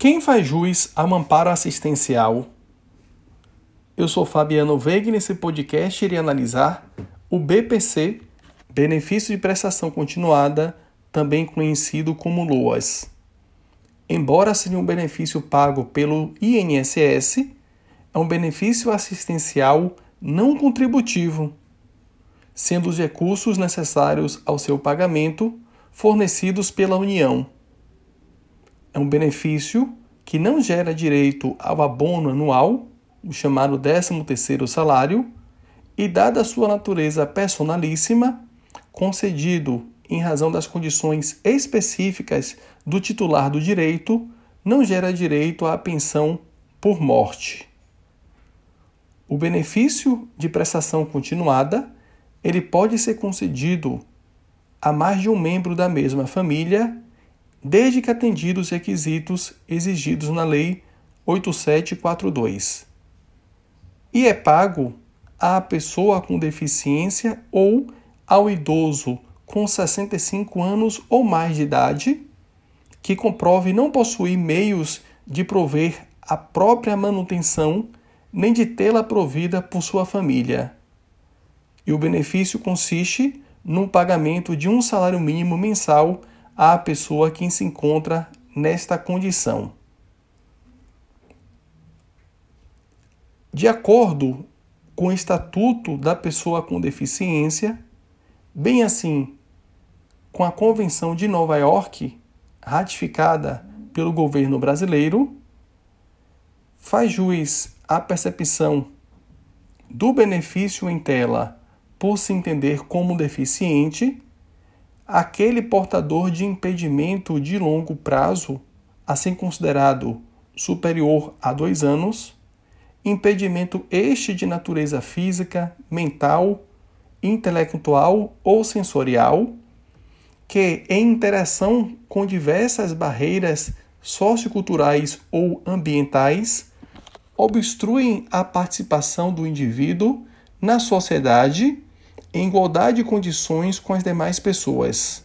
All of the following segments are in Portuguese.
Quem faz jus ao amparo assistencial? Eu sou Fabiano Veiga e nesse podcast irei analisar o BPC, Benefício de Prestação Continuada, também conhecido como LOAS. Embora seja um benefício pago pelo INSS, é um benefício assistencial não contributivo, sendo os recursos necessários ao seu pagamento fornecidos pela União. É um benefício que não gera direito ao abono anual, o chamado 13º salário, e dada a sua natureza personalíssima, concedido em razão das condições específicas do titular do direito, não gera direito à pensão por morte. O benefício de prestação continuada, ele pode ser concedido a mais de um membro da mesma família, desde que atendidos os requisitos exigidos na Lei 8742. E é pago à pessoa com deficiência ou ao idoso com 65 anos ou mais de idade que comprove não possuir meios de prover a própria manutenção nem de tê-la provida por sua família. E o benefício consiste no pagamento de um salário mínimo mensal à pessoa que se encontra nesta condição. De acordo com o Estatuto da Pessoa com Deficiência, bem assim com a Convenção de Nova York, ratificada pelo governo brasileiro, faz juiz à percepção do benefício em tela por se entender como deficiente, aquele portador de impedimento de longo prazo, assim considerado superior a dois anos, impedimento este de natureza física, mental, intelectual ou sensorial, que, em interação com diversas barreiras socioculturais ou ambientais, obstruem a participação do indivíduo na sociedade em igualdade de condições com as demais pessoas.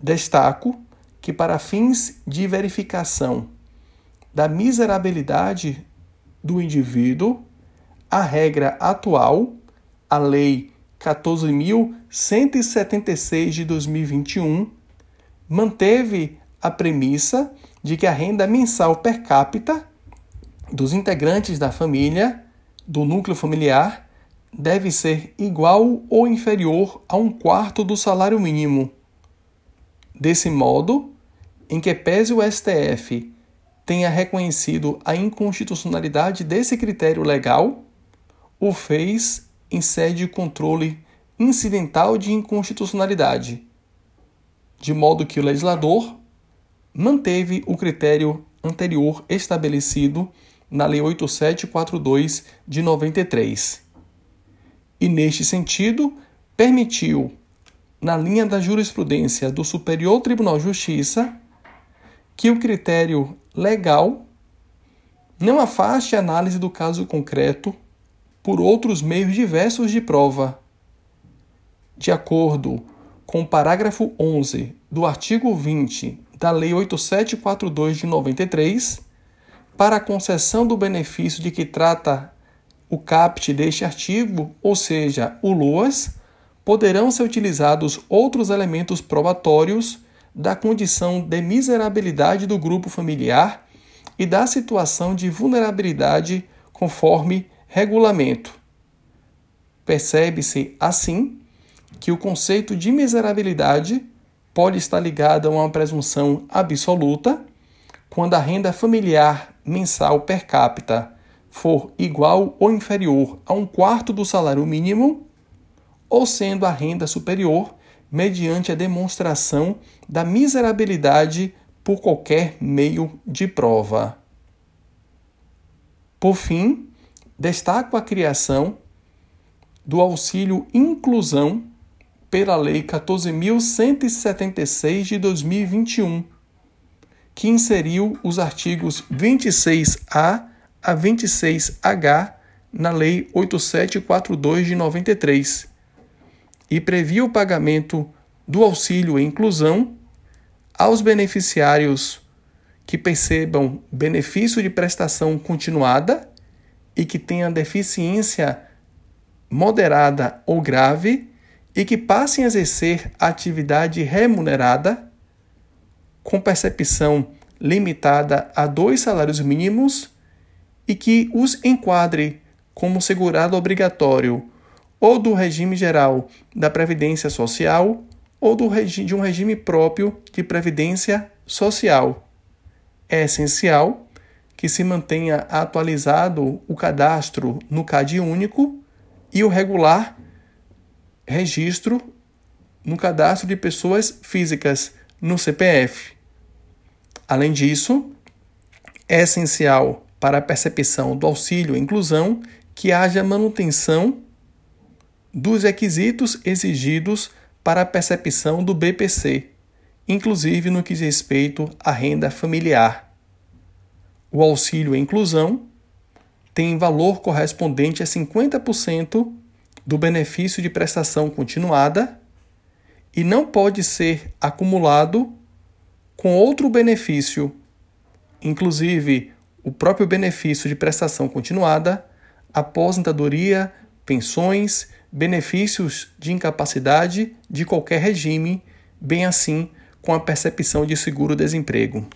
Destaco que, para fins de verificação da miserabilidade do indivíduo, a regra atual, a Lei 14.176 de 2021, manteve a premissa de que a renda mensal per capita dos integrantes da família, do núcleo familiar, deve ser igual ou inferior a um quarto do salário mínimo. Desse modo, em que pese o STF tenha reconhecido a inconstitucionalidade desse critério legal, o fez em sede de controle incidental de inconstitucionalidade, de modo que o legislador manteve o critério anterior estabelecido na Lei 8742 de 93 e, neste sentido, permitiu, na linha da jurisprudência do Superior Tribunal de Justiça, que o critério legal não afaste a análise do caso concreto por outros meios diversos de prova. De acordo com o parágrafo 11 do artigo 20 da Lei 8742 de 93, para a concessão do benefício de que trata o CAPT deste artigo, ou seja, o LOAS, poderão ser utilizados outros elementos probatórios da condição de miserabilidade do grupo familiar e da situação de vulnerabilidade conforme regulamento. Percebe-se, assim, que o conceito de miserabilidade pode estar ligado a uma presunção absoluta quando a renda familiar mensal per capita for igual ou inferior a um quarto do salário mínimo, ou sendo a renda superior, mediante a demonstração da miserabilidade por qualquer meio de prova. Por fim, destaco a criação do auxílio inclusão pela Lei 14.176 de 2021, que inseriu os artigos 26A a 26H na Lei 8742 de 93 e previa o pagamento do auxílio e inclusão aos beneficiários que percebam benefício de prestação continuada e que tenha deficiência moderada ou grave e que passem a exercer atividade remunerada com percepção limitada a dois salários mínimos e que os enquadre como segurado obrigatório ou do regime geral da Previdência Social ou de um regime próprio de Previdência Social. É essencial que se mantenha atualizado o cadastro no CAD único e o regular registro no cadastro de pessoas físicas no CPF. Além disso, é essencial para a percepção do auxílio inclusão que haja manutenção dos requisitos exigidos para a percepção do BPC, inclusive no que diz respeito à renda familiar. O auxílio inclusão tem valor correspondente a 50% do benefício de prestação continuada e não pode ser acumulado com outro benefício, inclusive o próprio benefício de prestação continuada, aposentadoria, pensões, benefícios de incapacidade de qualquer regime, bem assim com a percepção de seguro-desemprego.